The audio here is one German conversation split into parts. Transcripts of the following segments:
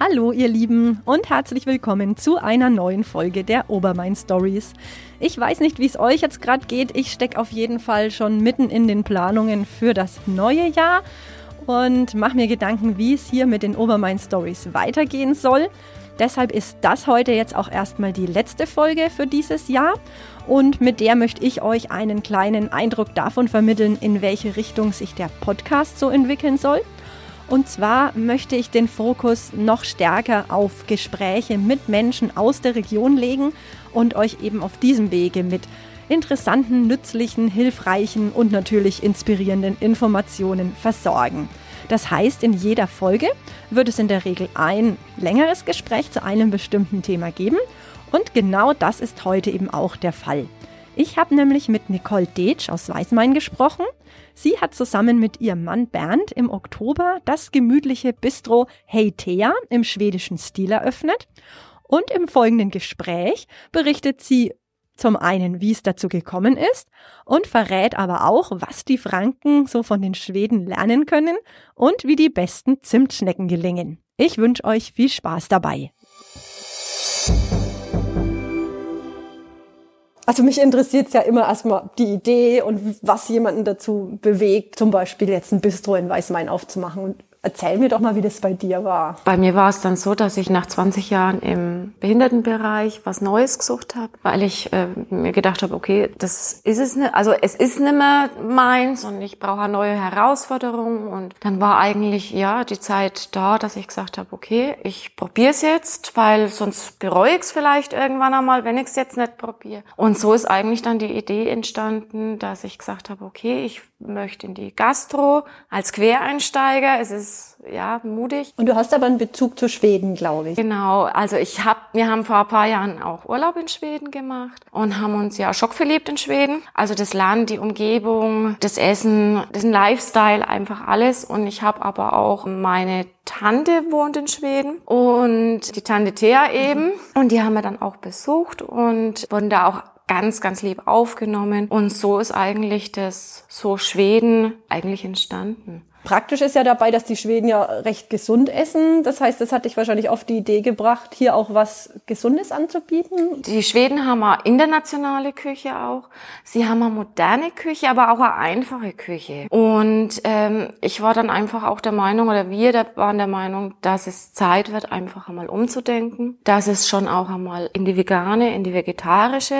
Hallo ihr Lieben und herzlich willkommen zu einer neuen Folge der Obermain Stories. Ich weiß nicht, wie es euch jetzt gerade geht. Ich stecke auf jeden Fall schon mitten in den Planungen für das neue Jahr und mache mir Gedanken, wie es hier mit den Obermain Stories weitergehen soll. Deshalb ist das heute jetzt auch erstmal die letzte Folge für dieses Jahr und mit der möchte ich euch einen kleinen Eindruck davon vermitteln, in welche Richtung sich der Podcast so entwickeln soll. Und zwar möchte ich den Fokus noch stärker auf Gespräche mit Menschen aus der Region legen und euch eben auf diesem Wege mit interessanten, nützlichen, hilfreichen und natürlich inspirierenden Informationen versorgen. Das heißt, in jeder Folge wird es in der Regel ein längeres Gespräch zu einem bestimmten Thema geben und genau das ist heute eben auch der Fall. Ich habe nämlich mit Nicole Detsch aus Weißmain gesprochen. Sie hat zusammen mit ihrem Mann Bernd im Oktober das gemütliche Bistro Hey Thea im schwedischen Stil eröffnet. Und im folgenden Gespräch berichtet sie zum einen, wie es dazu gekommen ist und verrät aber auch, was die Franken so von den Schweden lernen können und wie die besten Zimtschnecken gelingen. Ich wünsche euch viel Spaß dabei. Also mich interessiert ja immer erstmal die Idee und was jemanden dazu bewegt, zum Beispiel jetzt ein Bistro in Weißmain aufzumachen. Und Erzähl mir doch mal, wie das bei dir war. Bei mir war es dann so, dass ich nach 20 Jahren im Behindertenbereich was Neues gesucht habe, weil ich äh, mir gedacht habe, okay, das ist es nicht, also es ist nicht mehr meins und ich brauche eine neue Herausforderung. Und dann war eigentlich ja die Zeit da, dass ich gesagt habe, okay, ich probiere es jetzt, weil sonst bereue ich es vielleicht irgendwann einmal, wenn ich es jetzt nicht probiere. Und so ist eigentlich dann die Idee entstanden, dass ich gesagt habe, okay, ich möchte in die Gastro als Quereinsteiger. Es ist ja mutig. Und du hast aber einen Bezug zu Schweden, glaube ich. Genau. Also ich habe, wir haben vor ein paar Jahren auch Urlaub in Schweden gemacht und haben uns ja schockverliebt in Schweden. Also das Land, die Umgebung, das Essen, das Lifestyle, einfach alles. Und ich habe aber auch meine Tante wohnt in Schweden und die Tante Thea eben. Und die haben wir dann auch besucht und wurden da auch ganz, ganz lieb aufgenommen. Und so ist eigentlich das so Schweden eigentlich entstanden. Praktisch ist ja dabei, dass die Schweden ja recht gesund essen. Das heißt, das hat dich wahrscheinlich auf die Idee gebracht, hier auch was Gesundes anzubieten. Die Schweden haben eine internationale Küche auch. Sie haben eine moderne Küche, aber auch eine einfache Küche. Und ähm, ich war dann einfach auch der Meinung, oder wir waren der Meinung, dass es Zeit wird, einfach einmal umzudenken. Dass es schon auch einmal in die vegane, in die vegetarische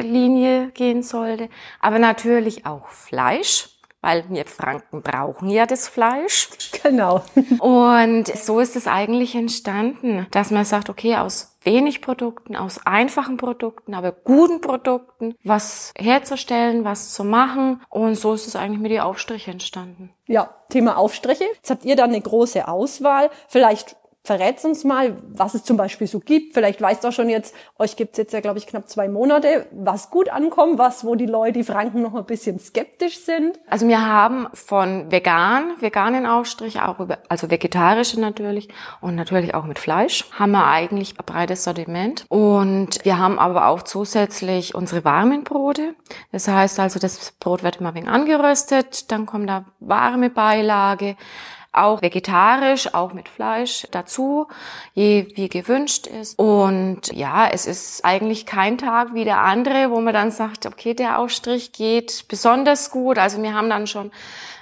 Linie gehen sollte. Aber natürlich auch Fleisch weil wir Franken brauchen ja das Fleisch. Genau. Und so ist es eigentlich entstanden, dass man sagt, okay, aus wenig Produkten, aus einfachen Produkten, aber guten Produkten, was herzustellen, was zu machen. Und so ist es eigentlich mit den Aufstriche entstanden. Ja, Thema Aufstriche. Jetzt habt ihr da eine große Auswahl. Vielleicht verrätst uns mal, was es zum Beispiel so gibt. Vielleicht weißt du auch schon jetzt, euch gibt's jetzt ja, glaube ich, knapp zwei Monate, was gut ankommt, was, wo die Leute, die Franken noch ein bisschen skeptisch sind. Also wir haben von vegan, veganen Aufstrich, auch über, also vegetarische natürlich und natürlich auch mit Fleisch, haben wir eigentlich ein breites Sortiment. Und wir haben aber auch zusätzlich unsere warmen Brote. Das heißt also, das Brot wird immer wenig angeröstet, dann kommt da warme Beilage auch vegetarisch, auch mit Fleisch dazu, je wie gewünscht ist. Und ja, es ist eigentlich kein Tag wie der andere, wo man dann sagt, okay, der Aufstrich geht besonders gut. Also wir haben dann schon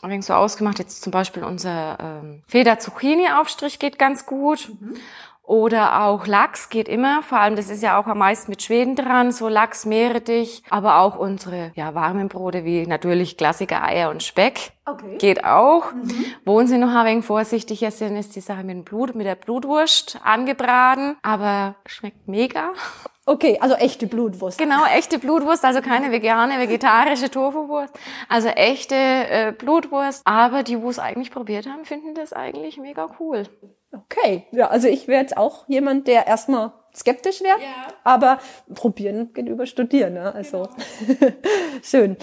ein wenig so ausgemacht, jetzt zum Beispiel unser ähm, Feder-Zucchini-Aufstrich geht ganz gut. Mhm. Oder auch Lachs geht immer, vor allem das ist ja auch am meisten mit Schweden dran, so Lachs, Meerrettich, aber auch unsere ja, warmen Brote wie natürlich Klassiker Eier und Speck. Okay. Geht auch. Mhm. Wo sie noch ein wenig vorsichtiger sind, ist die Sache mit dem Blut, mit der Blutwurst angebraten, aber schmeckt mega. Okay, also echte Blutwurst. Genau, echte Blutwurst, also keine vegane, vegetarische Tofuwurst. Also echte äh, Blutwurst. Aber die, wo es eigentlich probiert haben, finden das eigentlich mega cool. Okay, ja, also ich wäre jetzt auch jemand, der erstmal skeptisch wäre, ja. aber probieren geht über studieren. Ne? Also genau. schön.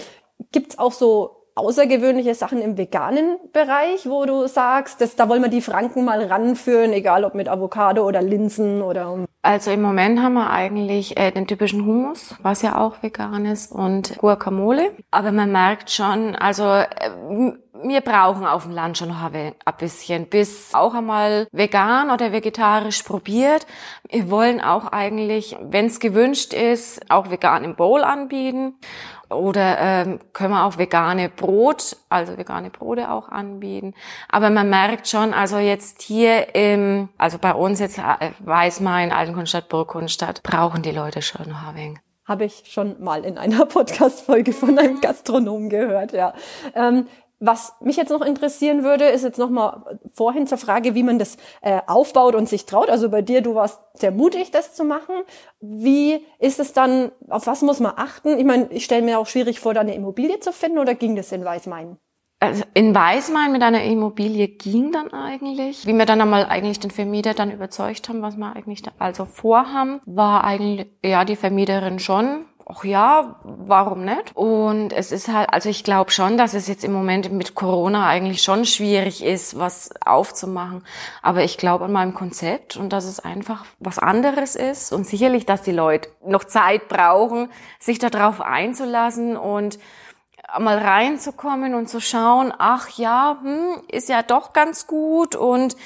Gibt's auch so außergewöhnliche Sachen im veganen Bereich, wo du sagst, dass, da wollen wir die Franken mal ranführen, egal ob mit Avocado oder Linsen oder also im Moment haben wir eigentlich äh, den typischen Hummus, was ja auch vegan ist, und Guacamole. Aber man merkt schon, also äh, wir brauchen auf dem Land schon noch ein bisschen, bis auch einmal vegan oder vegetarisch probiert. Wir wollen auch eigentlich, wenn es gewünscht ist, auch vegan im Bowl anbieten. Oder ähm, können wir auch vegane Brot, also vegane Brote auch anbieten. Aber man merkt schon, also jetzt hier im, also bei uns jetzt äh, Weißmain, Altenkunstadt, Burgkunstadt, brauchen die Leute schon noch ein wenig habe ich schon mal in einer Podcast-Folge von einem Gastronomen gehört, ja. Ähm, was mich jetzt noch interessieren würde, ist jetzt noch mal vorhin zur Frage, wie man das äh, aufbaut und sich traut. Also bei dir, du warst sehr mutig, das zu machen. Wie ist es dann, auf was muss man achten? Ich meine, ich stelle mir auch schwierig vor, da eine Immobilie zu finden oder ging das in Weißmain? Also in Weißmain mit einer Immobilie ging dann eigentlich. Wie wir dann einmal eigentlich den Vermieter dann überzeugt haben, was wir eigentlich da also vorhaben, war eigentlich, ja, die Vermieterin schon ach ja, warum nicht? Und es ist halt, also ich glaube schon, dass es jetzt im Moment mit Corona eigentlich schon schwierig ist, was aufzumachen. Aber ich glaube an meinem Konzept und dass es einfach was anderes ist und sicherlich, dass die Leute noch Zeit brauchen, sich darauf einzulassen und mal reinzukommen und zu schauen, ach ja, hm, ist ja doch ganz gut und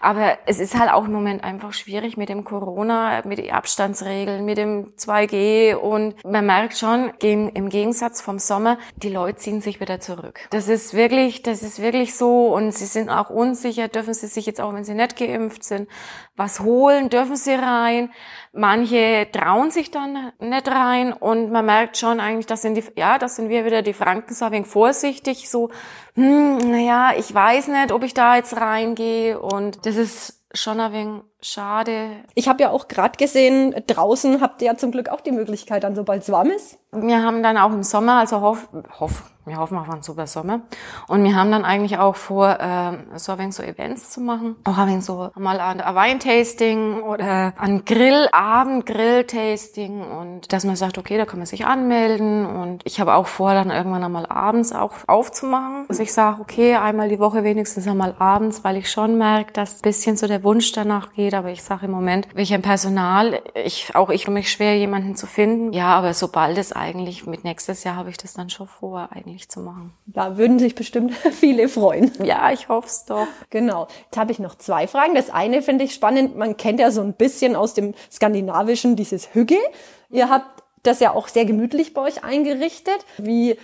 aber es ist halt auch im Moment einfach schwierig mit dem Corona, mit den Abstandsregeln, mit dem 2G und man merkt schon, im Gegensatz vom Sommer, die Leute ziehen sich wieder zurück. Das ist wirklich, das ist wirklich so und sie sind auch unsicher, dürfen sie sich jetzt auch, wenn sie nicht geimpft sind, was holen, dürfen sie rein. Manche trauen sich dann nicht rein und man merkt schon eigentlich, das sind die, ja, das sind wir wieder die Franken so ein wenig vorsichtig, so, hm, naja, ich weiß nicht, ob ich da jetzt reingehe und das ist schon ein wenig schade. Ich habe ja auch gerade gesehen, draußen habt ihr ja zum Glück auch die Möglichkeit, dann sobald es warm ist. Wir haben dann auch im Sommer, also hoff, hoff, wir hoffen auf einen super Sommer. Und wir haben dann eigentlich auch vor, ähm, so ein wenig so Events zu machen. Auch ein wenig so mal ein Weintasting oder ein Grillabend, Grilltasting und dass man sagt, okay, da kann man sich anmelden. Und ich habe auch vor, dann irgendwann einmal abends auch aufzumachen. Dass ich sage, okay, einmal die Woche wenigstens einmal abends, weil ich schon merke, dass ein bisschen so der Wunsch danach geht. Aber ich sage im Moment, ein Personal, ich, auch ich mich schwer, jemanden zu finden. Ja, aber sobald es eigentlich mit nächstes Jahr habe ich das dann schon vor, eigentlich zu machen. Da würden sich bestimmt viele freuen. Ja, ich hoffe es doch. Genau. Jetzt habe ich noch zwei Fragen. Das eine finde ich spannend. Man kennt ja so ein bisschen aus dem Skandinavischen dieses Hügge. Ihr habt das ja auch sehr gemütlich bei euch eingerichtet. Wie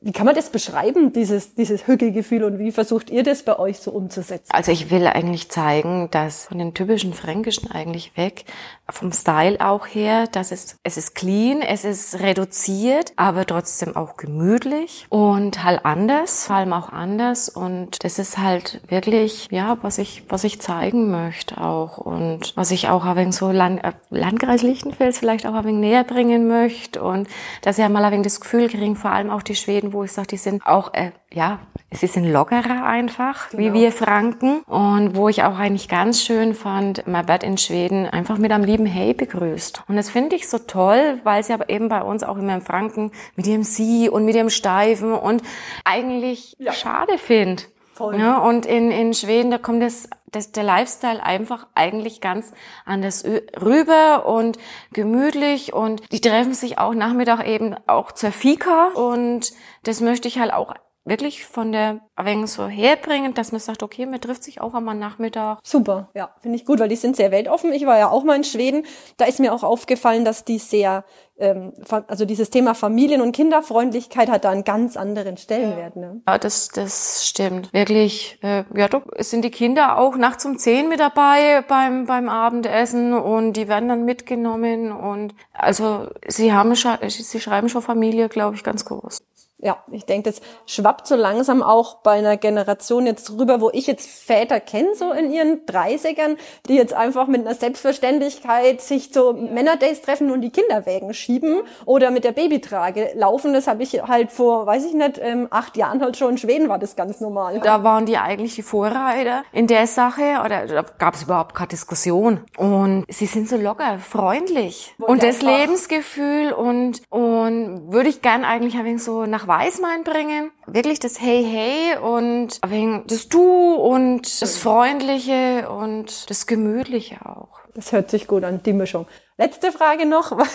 wie kann man das beschreiben, dieses, dieses Hügelgefühl und wie versucht ihr das bei euch so umzusetzen? Also ich will eigentlich zeigen, dass von den typischen Fränkischen eigentlich weg, vom Style auch her, dass es, es ist clean, es ist reduziert, aber trotzdem auch gemütlich und halt anders, vor allem auch anders. Und das ist halt wirklich, ja, was ich, was ich zeigen möchte auch. Und was ich auch ein wenig so Land, äh, Landkreis Lichtenfels vielleicht auch ein wenig näher bringen möchte. Und dass ich mal ein wenig das Gefühl kriegen, vor allem auch die Schweden, Schweden, wo ich sage, die sind auch, äh, ja, sie sind lockerer einfach, genau. wie wir Franken. Und wo ich auch eigentlich ganz schön fand, man wird in Schweden einfach mit einem lieben Hey begrüßt. Und das finde ich so toll, weil sie aber eben bei uns auch immer in Franken mit ihrem Sie und mit ihrem Steifen und eigentlich ja. schade finde. Voll. Ja, und in, in Schweden, da kommt das, das, der Lifestyle einfach eigentlich ganz anders rüber und gemütlich und die treffen sich auch Nachmittag eben auch zur Fika und das möchte ich halt auch wirklich von der wenig so herbringen, dass man sagt, okay, man trifft sich auch einmal Nachmittag. Super, ja, finde ich gut, weil die sind sehr weltoffen. Ich war ja auch mal in Schweden. Da ist mir auch aufgefallen, dass die sehr, ähm, also dieses Thema Familien- und Kinderfreundlichkeit hat da einen ganz anderen Stellenwert. Ne? Ja, das, das stimmt. Wirklich, äh, ja, doch sind die Kinder auch nachts um zehn mit dabei beim, beim Abendessen und die werden dann mitgenommen und also sie haben, sie schreiben schon Familie, glaube ich, ganz groß ja, ich denke, das schwappt so langsam auch bei einer Generation jetzt rüber, wo ich jetzt Väter kenne, so in ihren 30ern, die jetzt einfach mit einer Selbstverständlichkeit sich zu Männerdays treffen und die Kinderwägen schieben oder mit der Babytrage laufen. Das habe ich halt vor, weiß ich nicht, ähm, acht Jahren halt schon in Schweden war das ganz normal. Da waren die eigentlich die Vorreiter in der Sache oder da gab es überhaupt keine Diskussion. Und sie sind so locker, freundlich. und das Lebensgefühl und, und würde ich gern eigentlich ein wenig so nach Weißwein bringen. Wirklich das Hey Hey und wegen das Du und das Freundliche und das Gemütliche auch. Das hört sich gut an, die Mischung. Letzte Frage noch.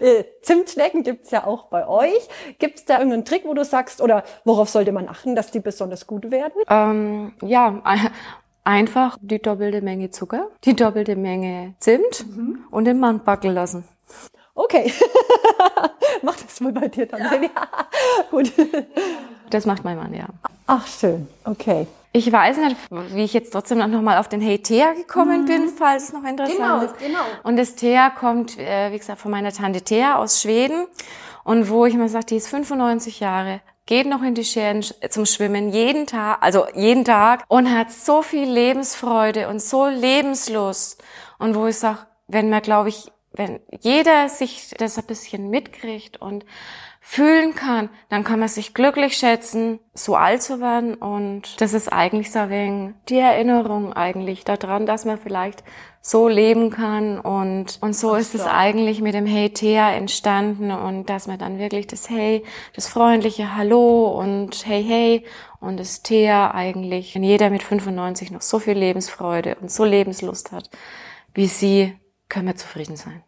Äh, Zimtschnecken gibt's ja auch bei euch. Gibt's da irgendeinen Trick, wo du sagst, oder worauf sollte man achten, dass die besonders gut werden? Ähm, ja, einfach die doppelte Menge Zucker, die doppelte Menge Zimt mhm. und den Mann backen lassen. Okay. Mach das mal bei dir dann. Ja. ja. Gut. Das macht mein Mann, ja. Ach, schön. Okay. Ich weiß nicht, wie ich jetzt trotzdem noch mal auf den Hey Thea gekommen mhm. bin, falls es noch interessant genau, ist. Genau. Und das Thea kommt, äh, wie gesagt, von meiner Tante Thea aus Schweden. Und wo ich immer sage, die ist 95 Jahre, geht noch in die Scheren zum Schwimmen jeden Tag, also jeden Tag und hat so viel Lebensfreude und so Lebenslust. Und wo ich sage, wenn man, glaube ich, wenn jeder sich das ein bisschen mitkriegt und fühlen kann, dann kann man sich glücklich schätzen, so alt zu werden. Und das ist eigentlich so wenig die Erinnerung eigentlich daran, dass man vielleicht so leben kann. Und, und so Ach, ist es eigentlich mit dem Hey Thea entstanden und dass man dann wirklich das Hey, das freundliche Hallo und Hey Hey und das Thea eigentlich, wenn jeder mit 95 noch so viel Lebensfreude und so Lebenslust hat, wie sie, können wir zufrieden sein.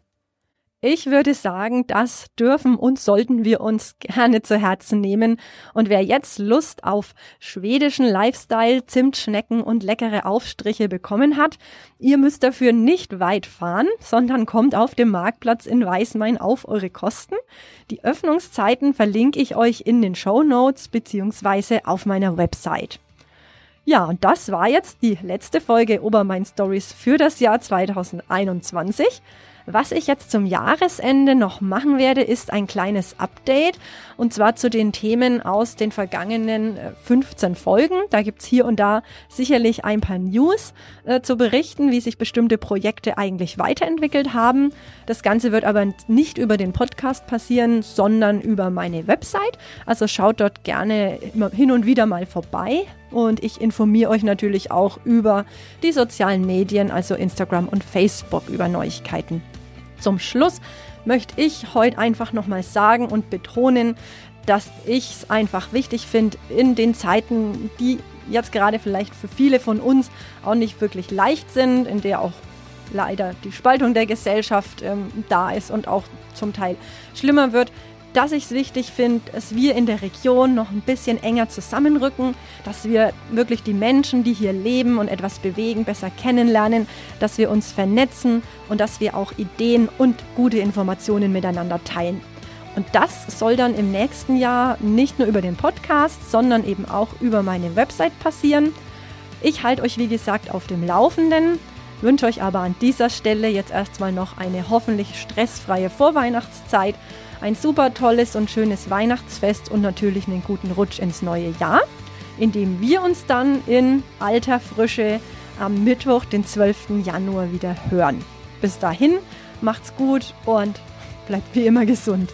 Ich würde sagen, das dürfen und sollten wir uns gerne zu Herzen nehmen. Und wer jetzt Lust auf schwedischen Lifestyle, Zimtschnecken und leckere Aufstriche bekommen hat, ihr müsst dafür nicht weit fahren, sondern kommt auf dem Marktplatz in Weißmain auf eure Kosten. Die Öffnungszeiten verlinke ich euch in den Show Notes beziehungsweise auf meiner Website. Ja, und das war jetzt die letzte Folge Obermain Stories für das Jahr 2021. Was ich jetzt zum Jahresende noch machen werde, ist ein kleines Update und zwar zu den Themen aus den vergangenen 15 äh, Folgen. Da gibt's hier und da sicherlich ein paar News äh, zu berichten, wie sich bestimmte Projekte eigentlich weiterentwickelt haben. Das Ganze wird aber nicht über den Podcast passieren, sondern über meine Website. Also schaut dort gerne hin und wieder mal vorbei. Und ich informiere euch natürlich auch über die sozialen Medien, also Instagram und Facebook, über Neuigkeiten. Zum Schluss möchte ich heute einfach nochmal sagen und betonen, dass ich es einfach wichtig finde, in den Zeiten, die jetzt gerade vielleicht für viele von uns auch nicht wirklich leicht sind, in der auch leider die Spaltung der Gesellschaft ähm, da ist und auch zum Teil schlimmer wird, dass ich es wichtig finde, dass wir in der Region noch ein bisschen enger zusammenrücken, dass wir wirklich die Menschen, die hier leben und etwas bewegen, besser kennenlernen, dass wir uns vernetzen und dass wir auch Ideen und gute Informationen miteinander teilen. Und das soll dann im nächsten Jahr nicht nur über den Podcast, sondern eben auch über meine Website passieren. Ich halte euch, wie gesagt, auf dem Laufenden, wünsche euch aber an dieser Stelle jetzt erstmal noch eine hoffentlich stressfreie Vorweihnachtszeit ein super tolles und schönes Weihnachtsfest und natürlich einen guten Rutsch ins neue Jahr, indem wir uns dann in alter Frische am Mittwoch, den 12. Januar wieder hören. Bis dahin, macht's gut und bleibt wie immer gesund.